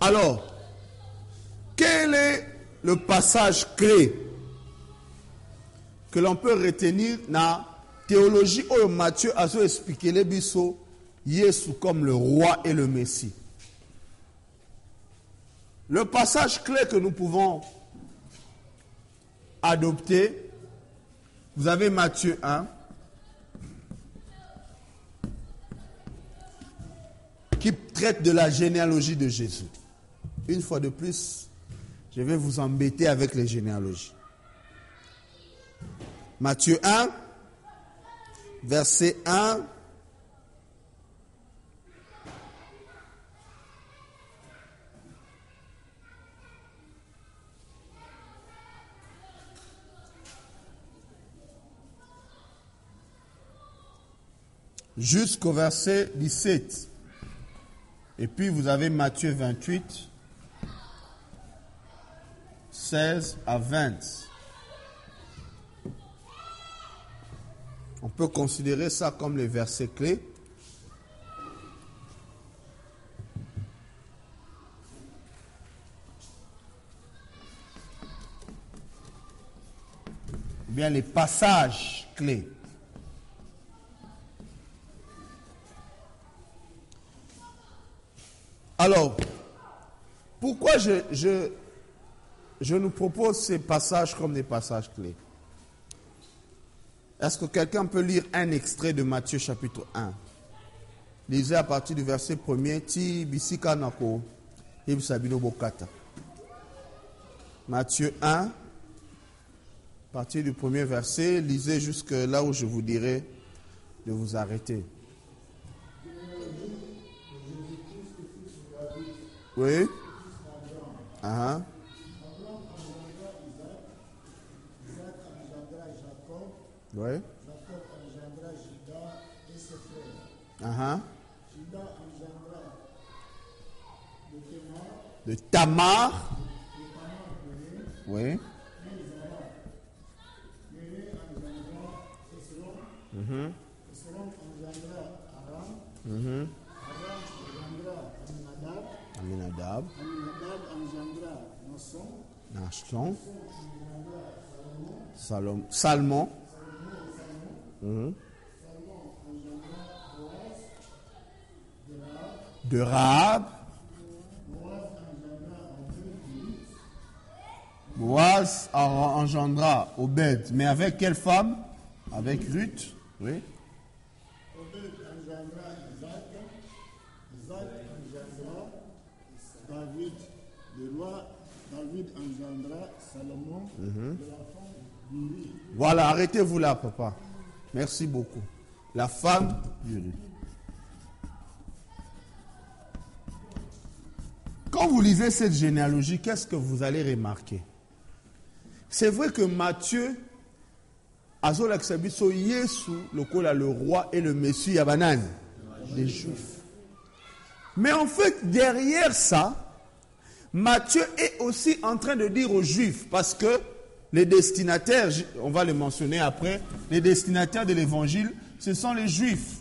Alors, quel est le passage clé que l'on peut retenir dans la théologie où Matthieu a expliqué les biso Jésus comme le roi et le Messie? Le passage clé que nous pouvons adopter, vous avez Matthieu 1, qui traite de la généalogie de Jésus. Une fois de plus, je vais vous embêter avec les généalogies. Matthieu 1, verset 1. Jusqu'au verset 17. Et puis vous avez Matthieu 28, 16 à 20. On peut considérer ça comme les versets clés. Bien les passages clés. Alors, pourquoi je, je, je nous propose ces passages comme des passages clés Est-ce que quelqu'un peut lire un extrait de Matthieu chapitre 1 Lisez à partir du verset 1er, Ti bisika nako, sabino bokata. Matthieu 1, à partir du premier verset, lisez jusque là où je vous dirai de vous arrêter. Oui? Ah. Oui. Jacob engendra Tamar, de Tamar Oui. engendra Esron, Mhm. Esron engendra Aram, Mhm. Aram engendra Aminadab, Aminadab. Aminadab engendra Nasson, Nachton. Salom, Salmon. Mhm. De Rahab. Boaz en- engendra Obed. Mais avec quelle femme? Avec Ruth. Oui. Obed engendra Isaac, Isaac engendra David, le roi David engendra Salomon, de la femme d'Uri. Voilà, arrêtez-vous là, papa. Merci beaucoup. La femme d'Uri. Quand vous lisez cette généalogie, qu'est-ce que vous allez remarquer? C'est vrai que Matthieu, Azola Ksabiso, Yesu, le roi et le Messie Yabanan, des Juifs. Mais en fait, derrière ça, Matthieu est aussi en train de dire aux Juifs, parce que les destinataires, on va le mentionner après, les destinataires de l'évangile, ce sont les Juifs.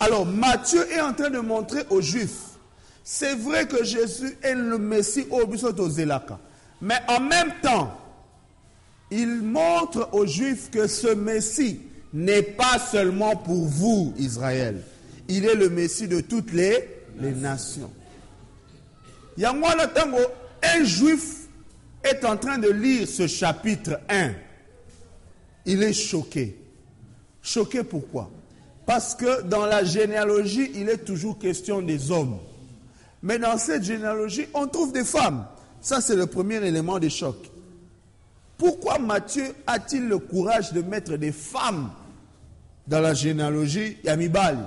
Alors Matthieu est en train de montrer aux Juifs, c'est vrai que Jésus est le Messie au Zelaka, mais en même temps, il montre aux Juifs que ce Messie n'est pas seulement pour vous, Israël. Il est le Messie de toutes les, les nations. ntango un juif est en train de lire ce chapitre 1 il est choqué. Choqué pourquoi? Parce que dans la généalogie il est toujours question des hommes. Mais dans cette généalogie on trouve des femmes. Ça c'est le premier élément de choc. Pourquoi Matthieu a-t-il le courage de mettre des femmes dans la généalogie Yamibali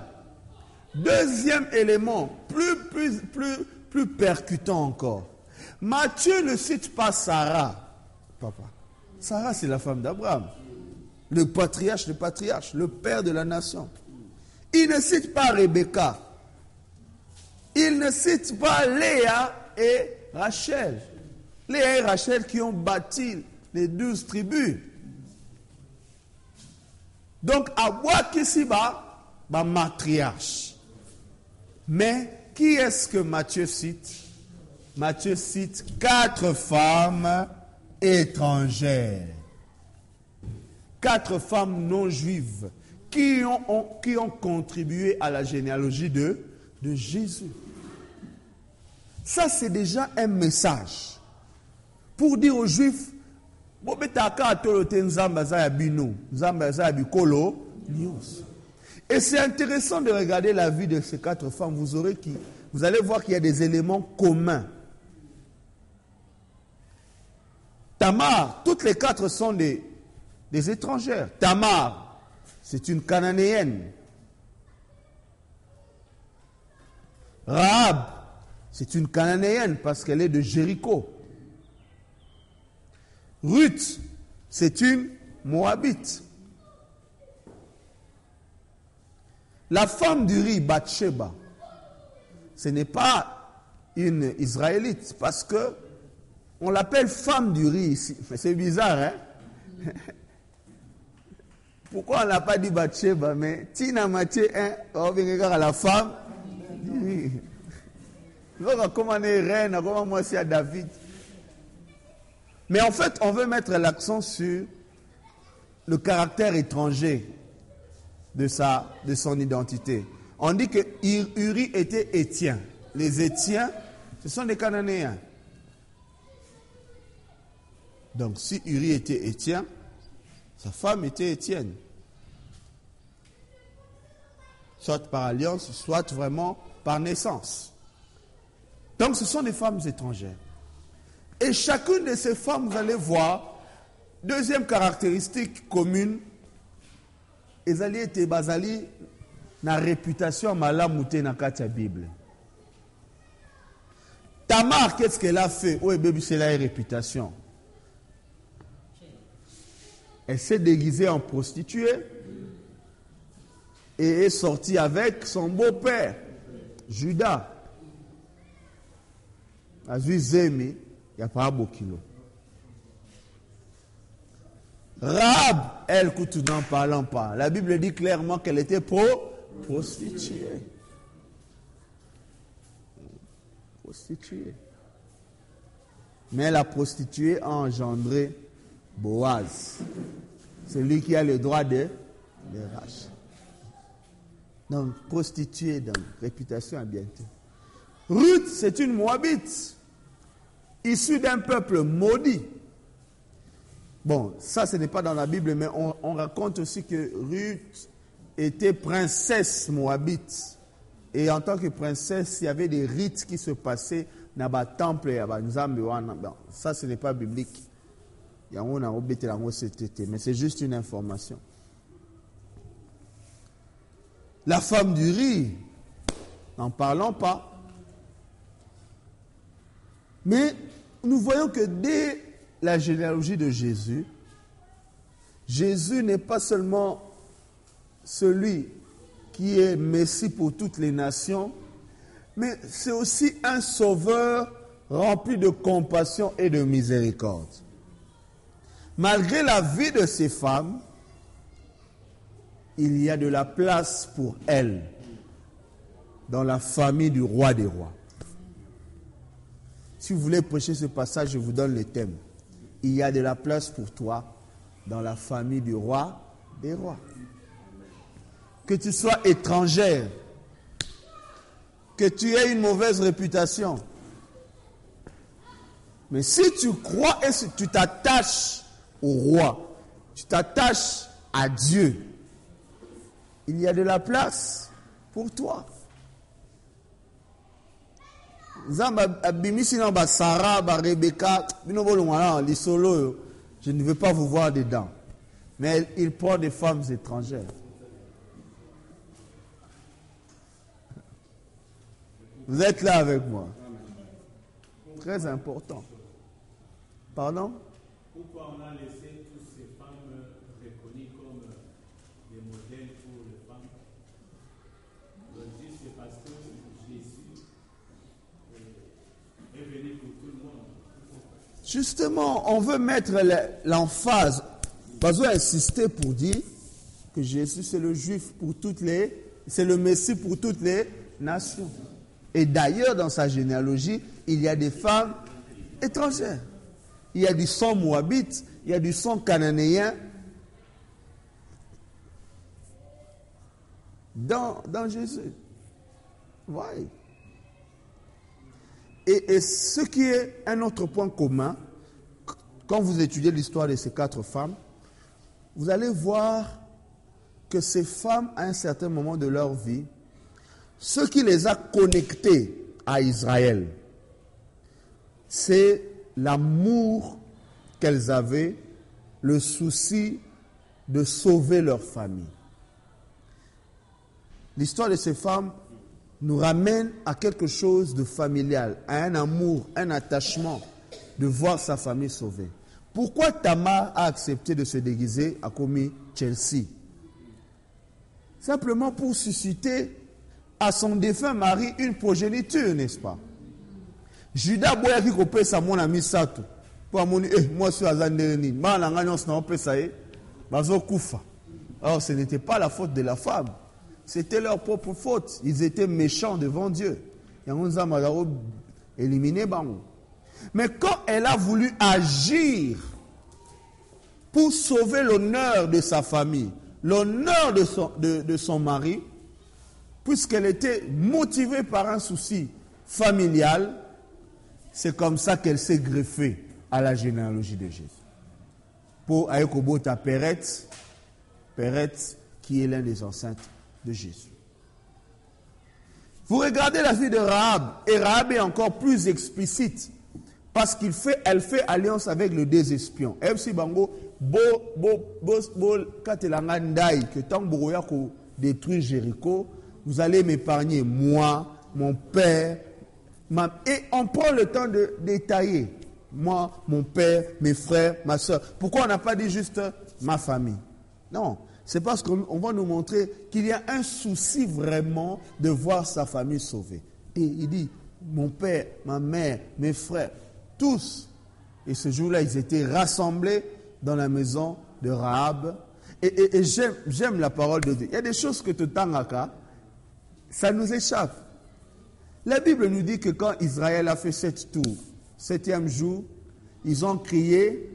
Deuxième élément, plus, plus, plus, plus percutant encore. Matthieu ne cite pas Sarah. Papa. Sarah, c'est la femme d'Abraham. Le patriarche, le patriarche, le père de la nation. Il ne cite pas Rebecca. Il ne cite pas Léa et Rachel. Léa et Rachel qui ont bâti les douze tribus. Donc, à Wakisiba, ma matriarche. Mais qui est-ce que Matthieu cite? Matthieu cite quatre femmes étrangères. Quatre femmes non juives qui ont, contribué à la généalogie de, Jésus. Ça, c'est déjà un message pour dire aux Juifs. Et c'est intéressant de regarder la vie de ces quatre femmes. Vous, aurez qui, vous allez voir qu'il y a des éléments communs. Tamar, toutes les quatre sont des, étrangères. Tamar, c'est une cananéenne. Rahab, c'est une cananéenne parce qu'elle est de Jéricho. Ruth, c'est une moabite. La femme du riz, Bathsheba, ce n'est pas une Israélite parce que on l'appelle femme du riz ici. C'est bizarre, hein? Pourquoi on n'a pas dit Bathsheba? Mais Tina Matthieu 1, on vient la femme du comment on est reine, comment moi c'est à David. Mais en fait, on veut mettre l'accent sur le caractère étranger de, sa, de son identité. On dit que Ur- Uri était Étien. Les Étiens, ce sont des Cananéens. Donc si Uri était Étien, sa femme était Étienne. Soit par alliance, soit vraiment par naissance. Donc ce sont des femmes étrangères. Et chacune de ces femmes, vous allez voir, deuxième caractéristique commune, ezali ete bazali na réputation malamu te na kati ya bible tamar qu'est-ce qu'elle a fait? Oyo ebebisela ye réputation? Elle s'est déguisée en prostituée et est sortie avec son beau-père judas azwi zemi ya paa bokilo Rahab, elle, n'en parlons pas. La Bible dit clairement qu'elle était pro prostituée. Prostituée. Mais la prostituée a engendré Boaz. Celui qui a le droit de, de rachat. Donc, prostituée, donc, réputation à bientôt. Ruth, c'est une Moabite, issue d'un peuple maudit. Bon, ça, ce n'est pas dans la Bible, mais on, on raconte aussi que Ruth était princesse moabite. Et en tant que princesse, il y avait des rites qui se passaient dans le temple et dans ça, ce n'est pas biblique. Mais c'est juste une information. La femme du riz, n'en parlons pas. Mais nous voyons que dès la généalogie de Jésus, Jésus n'est pas seulement celui qui est Messie pour toutes les nations, mais c'est aussi un sauveur rempli de compassion et de miséricorde. Malgré la vie de ces femmes, il y a de la place pour elles dans la famille du roi des rois. Si vous voulez prêcher ce passage, je vous donne le thème. Il y a de la place pour toi dans la famille du roi des rois. Que tu sois étrangère, que tu aies une mauvaise réputation. Mais si tu crois et si tu t'attaches au roi, tu t'attaches à Dieu, il y a de la place pour toi. je ne veux pas vous voir dedans. Mais il prend des femmes étrangères. Vous êtes là avec moi. Très important. Pardon? Pourquoi on a laissé toutes ces femmes reconnues comme des modèles pour les femmes? Dit c'est parce que Jésus est venu pour tout le monde. Justement, on veut mettre le- l'emphase, besoin insister pour dire que Jésus c'est le juif pour toutes les, c'est le Messie pour toutes les nations. Et d'ailleurs, dans sa généalogie, il y a des femmes étrangères. Il y a du sang moabite, il y a du sang cananéen. Dans, dans Jésus. Ouais. Et, et ce qui est un autre point commun, quand vous étudiez l'histoire de ces quatre femmes, vous allez voir que ces femmes, à un certain moment de leur vie, ce qui les a connectées à Israël, c'est l'amour qu'elles avaient, le souci de sauver leur famille. L'histoire de ces femmes nous ramène à quelque chose de familial, à un amour, un attachement de voir sa famille sauvée. Pourquoi Tamar a accepté de se déguiser à commis Chelsea? Simplement pour susciter à son défunt mari une progéniture, n'est-ce pas? Judas boyaki kopesa mwana misato. Mpo amoni eh, mwasi oyo aza ndenge nini bana na ngai nyonso naopesa ye bazokufa alors ce n'était pas la faute de la femme. C'était leur propre faute. Ils étaient méchants devant dieu. Yango nzambe azako éliminer bango. Mais quand elle a voulu agir pour sauver l'honneur de sa famille l'honneur de son, de son mari puisqu'elle était motivée par un souci familial c'est comme ça qu'elle s'est greffée à la généalogie de Jésus. Pour Ayekobota Péret, Péret qui est l'un des enceintes de Jésus. Vous regardez la vie de Rahab, et Rahab est encore plus explicite parce qu'elle fait, alliance avec le deux espions. MC Bango, bo, bo, bo, que tant que détruire Jéricho, vous allez m'épargner, moi, mon père, et on prend le temps de détailler. Moi, mon père, mes frères, ma soeur. Pourquoi on n'a pas dit juste ma famille? Non, c'est parce qu'on va nous montrer qu'il y a un souci vraiment de voir sa famille sauvée. Et il dit, mon père, ma mère, mes frères, tous. Et ce jour-là, ils étaient rassemblés dans la maison de Rahab. Et, j'aime la parole de Dieu. Il y a des choses que tangaka, ça nous échappe. La Bible nous dit que quand Israël a fait sept tours, septième jour, ils ont crié.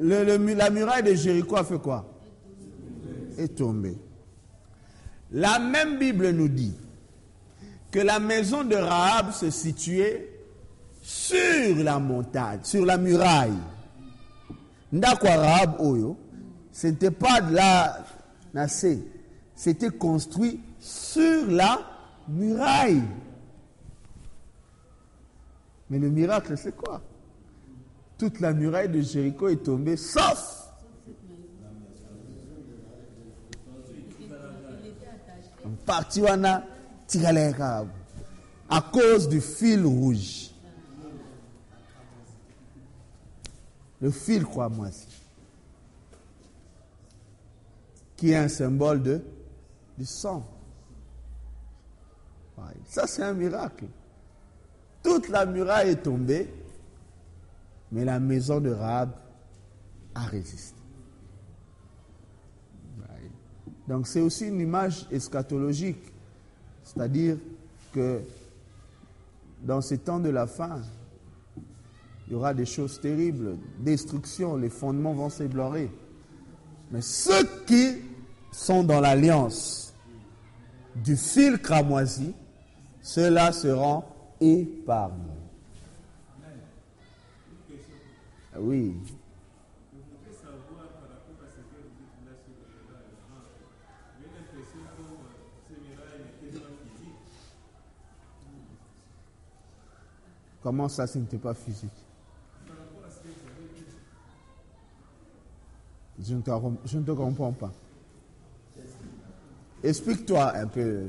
La muraille de Jéricho a fait quoi? Est tombée. La même Bible nous dit que la maison de Rahab se situait sur la montagne, sur la muraille. Ndakwa Rahab Oyo, ce n'était pas de la Nassé, c'était construit sur la muraille. Mais le miracle, c'est quoi? Toute la muraille de Jéricho est tombée, sauf en partie à cause du fil rouge. Le fil, crois-moi, qui est un symbole de, du sang. Ça, c'est un miracle. Toute la muraille est tombée, mais la maison de Rahab a résisté. Donc, c'est aussi une image eschatologique. C'est-à-dire que dans ces temps de la fin, il y aura des choses terribles, destruction, les fondements vont s'éblorer. Mais ceux qui sont dans l'alliance du fil cramoisi, ceux-là seront épargnés. Oui. Comment ça, ce n'était pas physique? Je ne, te, je ne te comprends pas. Explique-toi un peu.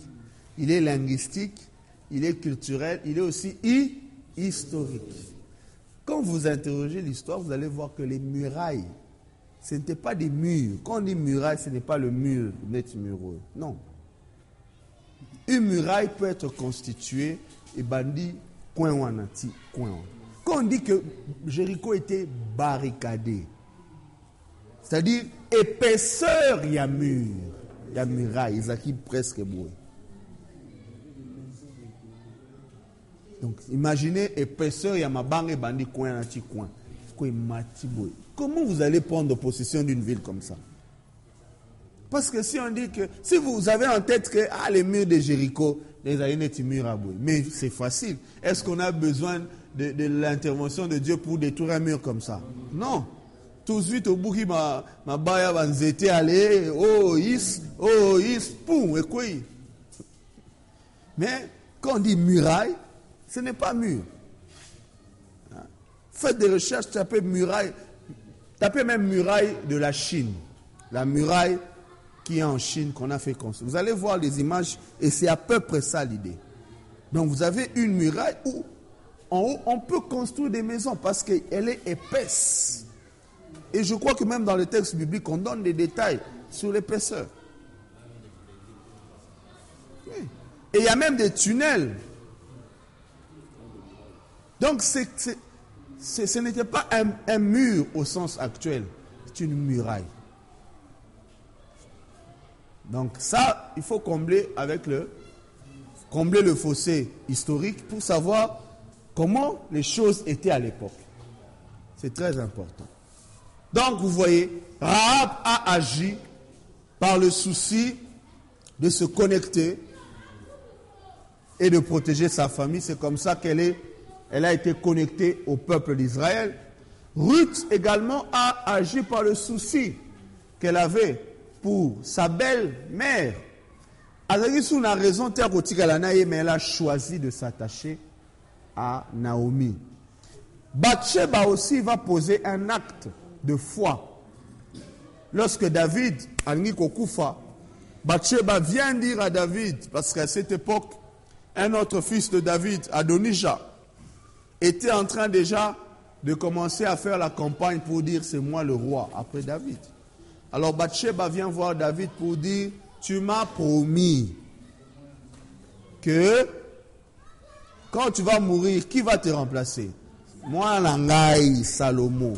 il est linguistique, il est culturel, il est aussi hi- historique. Quand vous interrogez l'histoire, vous allez voir que les murailles, ce n'étaient pas des murs. Quand on dit muraille, ce n'est pas le mur net mureux. Non. Une muraille peut être constituée et bandit coin wanati, coin. Quand on dit que Jéricho était barricadé, c'est-à-dire épaisseur, il y a mur, il y a muraille, ils acquittent presque boué. Donc imaginez épaisseur, il y a ma banque et bandit coin wanati, coin. Coin mati boué. Comment vous allez prendre possession d'une ville comme ça? Parce que si on dit que, si vous avez en tête que ah, les murs de Jéricho, les aïnés murs à bouer, mais c'est facile. Est-ce qu'on a besoin de, l'intervention de Dieu pour détruire un mur comme ça? Non. Tout de suite, au bout qui m'a m'a baya banzete allé, oh is, oh is, poum, et quoi? Mais quand on dit muraille, ce n'est pas mur. Hein? Faites des recherches, tapez muraille, tapez même muraille de la Chine. La muraille qui est en Chine qu'on a fait construire. Vous allez voir les images et c'est à peu près ça l'idée. Donc vous avez une muraille où en haut on peut construire des maisons parce qu'elle est épaisse. Et je crois que même dans le texte biblique on donne des détails sur l'épaisseur. Et il y a même des tunnels. Donc ce n'était pas un, un mur au sens actuel, c'est une muraille. Donc ça, il faut combler avec le combler le fossé historique pour savoir comment les choses étaient à l'époque. C'est très important. Donc vous voyez, Rahab a agi par le souci de se connecter et de protéger sa famille. C'est comme ça qu'elle est, elle a été connectée au peuple d'Israël. Ruth également a agi par le souci qu'elle avait pour sa belle-mère. Raison na ye, mais elle a choisi de s'attacher à Naomi. Bathsheba aussi va poser un acte de foi. Lorsque David, Angi Kokufa, Bathsheba vient dire à David, parce qu'à cette époque, un autre fils de David, Adonijah, était en train déjà de commencer à faire la campagne pour dire c'est moi le roi après David. Alors Bathsheba vient voir David pour dire tu m'as promis que quand tu vas mourir, qui va te remplacer? Moi, Langai, Salomon.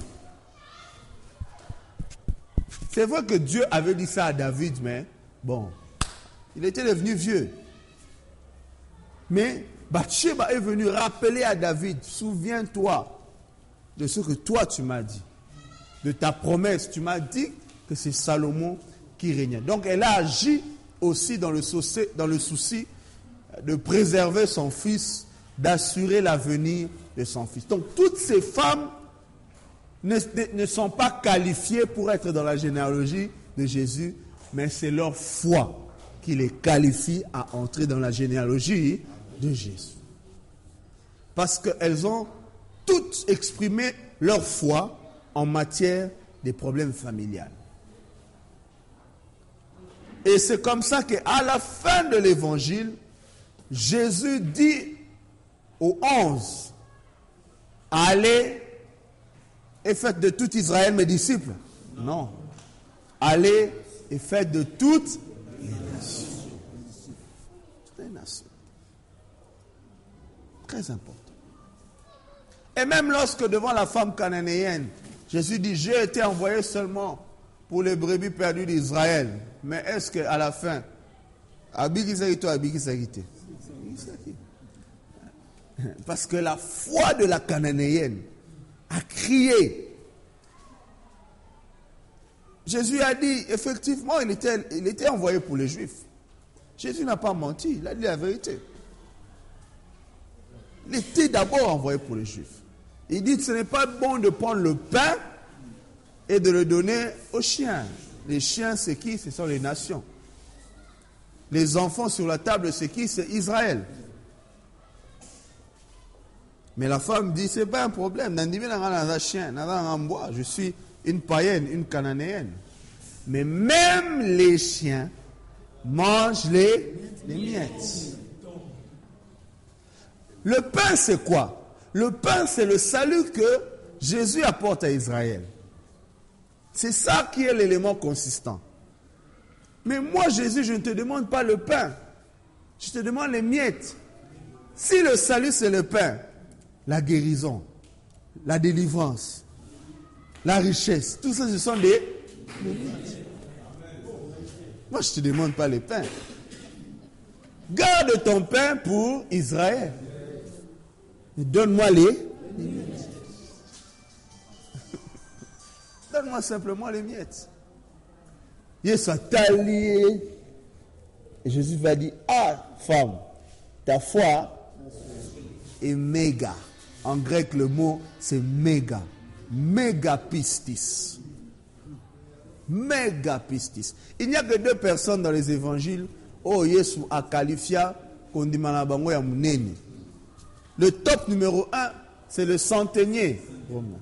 C'est vrai que Dieu avait dit ça à David, mais bon, il était devenu vieux. Mais Bathsheba est venu rappeler à David, souviens-toi de ce que toi tu m'as dit, de ta promesse. Tu m'as dit que c'est Salomon qui régnait. Donc elle a agi aussi dans le souci, de préserver son fils, d'assurer l'avenir de son fils. Donc toutes ces femmes ne sont pas qualifiées pour être dans la généalogie de Jésus, mais c'est leur foi qui les qualifie à entrer dans la généalogie de Jésus. Parce qu'elles ont toutes exprimé leur foi en matière des problèmes familiales. Et c'est comme ça qu'à la fin de l'évangile, Jésus dit aux onze, allez et faites de tout Israël mes disciples. Non. Allez et faites de toutes les nations. Toutes les nations. Très important. Et même lorsque devant la femme cananéenne, Jésus dit, j'ai été envoyé seulement pour les brebis perdues d'Israël. Mais est-ce qu'à la fin, Abiki Sarité Parce que la foi de la cananéenne a crié. Jésus a dit, effectivement, il était, il était envoyé pour les Juifs. Jésus n'a pas menti, il a dit la vérité. Il était d'abord envoyé pour les Juifs. Il dit, ce n'est pas bon de prendre le pain et de le donner aux chiens. Les chiens, c'est qui? Ce sont les nations. Les enfants sur la table, c'est qui? C'est Israël. Mais la femme dit, c'est pas un problème. Je suis une païenne, une cananéenne. Mais même les chiens mange les, les miettes. Le pain, c'est quoi? Le pain, c'est le salut que Jésus apporte à Israël. C'est ça qui est l'élément consistant. Mais moi, Jésus, je ne te demande pas le pain. Je te demande les miettes. Si le salut, c'est le pain, la guérison, la délivrance, la richesse, tout ça, ce sont des. Moi, je ne te demande pas le pain. Garde ton pain pour Israël. Donne-moi les. Donne-moi simplement les miettes. Yesu atali et Jésus va dire Ah, femme, ta foi est méga. En grec, le mot c'est méga. Mégapistis. Mégapistis. Il n'y a que deux personnes dans les évangiles où Yesu a qualifié kondimana bango ya munene. Le top numéro un, c'est le centenier romain.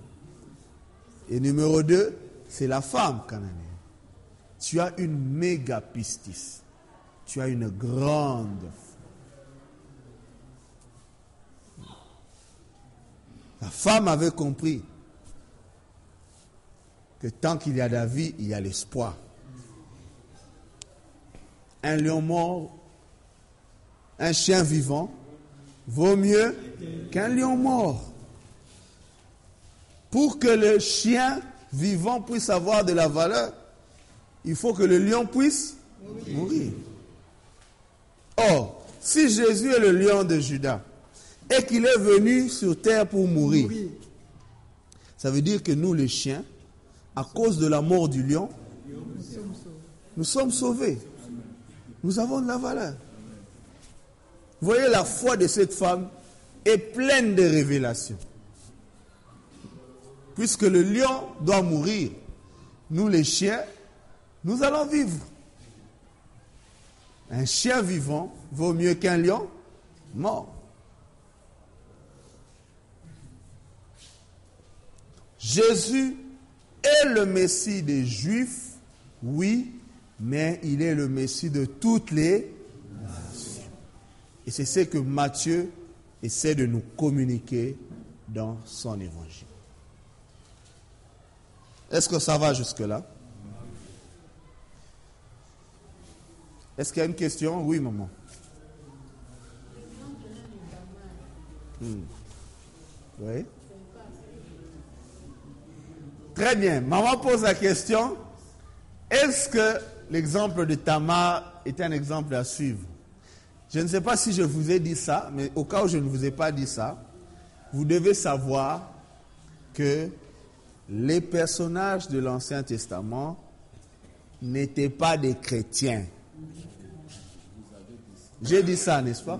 Et numéro deux, c'est la femme cananéenne. Tu as une méga pistis. Tu as une grande. La femme avait compris que tant qu'il y a la vie, il y a l'espoir. Un lion mort, un chien vivant, vaut mieux qu'un lion mort. Pour que le chien vivant puisse avoir de la valeur, il faut que le lion puisse mourir. Or, si Jésus est le lion de Judas et qu'il est venu sur terre pour mourir, ça veut dire que nous, les chiens, à cause de la mort du lion, nous sommes sauvés. Nous avons de la valeur. Voyez, la foi de cette femme est pleine de révélations. Puisque le lion doit mourir, nous les chiens, nous allons vivre. Un chien vivant vaut mieux qu'un lion mort. Jésus est le Messie des Juifs, oui, mais il est le Messie de toutes les. Et c'est ce que Matthieu essaie de nous communiquer dans son évangile. Est-ce que ça va jusque-là? Est-ce qu'il y a une question? Oui, maman. Hmm. Oui. Très bien. Maman pose la question. Est-ce que l'exemple de Tamar est un exemple à suivre? Je ne sais pas si je vous ai dit ça, mais au cas où je ne vous ai pas dit ça, vous devez savoir que les personnages de l'Ancien Testament n'étaient pas des chrétiens. J'ai dit ça, n'est-ce pas?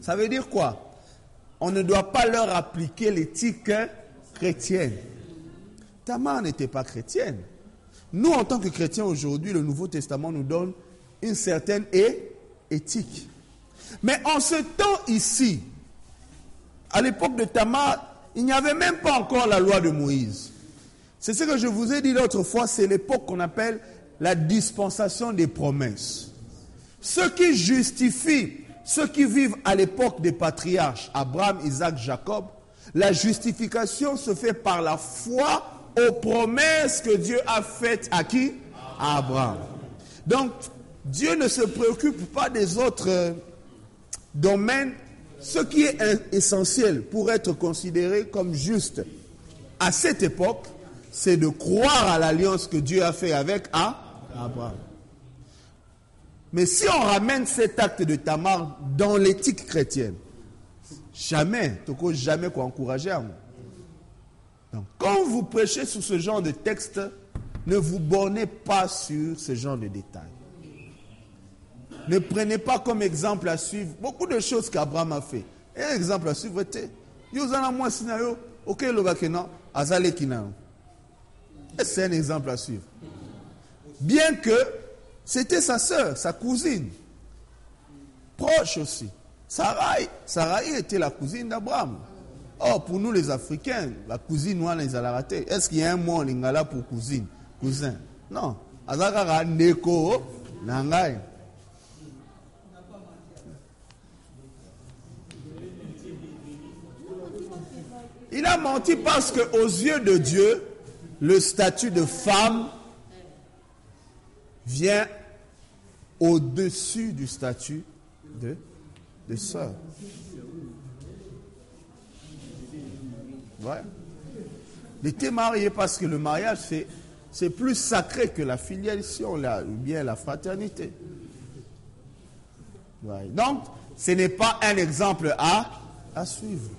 Ça veut dire quoi? On ne doit pas leur appliquer l'éthique chrétienne. Tamar n'était pas chrétienne. Nous, en tant que chrétiens aujourd'hui, le Nouveau Testament nous donne une certaine éthique. Mais en ce temps ici, à l'époque de Tamar, il n'y avait même pas encore la loi de Moïse. C'est ce que je vous ai dit l'autre fois, c'est l'époque qu'on appelle la dispensation des promesses. Ce qui justifie ceux qui vivent à l'époque des patriarches, Abraham, Isaac, Jacob, la justification se fait par la foi aux promesses que Dieu a faites à qui? À Abraham. Donc, Dieu ne se préoccupe pas des autres domaines. Ce qui est essentiel pour être considéré comme juste à cette époque, c'est de croire à l'alliance que Dieu a fait avec Abraham. Mais si on ramène cet acte de Tamar dans l'éthique chrétienne, jamais, toko jamais quoi encourager à. Donc, quand vous prêchez sur ce genre de texte, ne vous bornez pas sur ce genre de détails. Ne prenez pas comme exemple à suivre beaucoup de choses qu'Abraham a fait. Un exemple à suivre était, c'est un exemple à suivre? Bien que c'était sa sœur, sa cousine, proche aussi. Sarai, Sarai était la cousine d'Abraham. Or, pour nous les Africains, la cousine, on les a raté. Est-ce qu'il y a un mot en lingala pour cousine Cousin? Non. Azakara neko nangai. Il a menti parce que aux yeux de Dieu, le statut de femme vient au-dessus du statut de, de sœur. Ouais. Il était marié parce que le mariage, c'est, plus sacré que la filiation, ou bien la fraternité. Donc, ce n'est pas un exemple à, à suivre.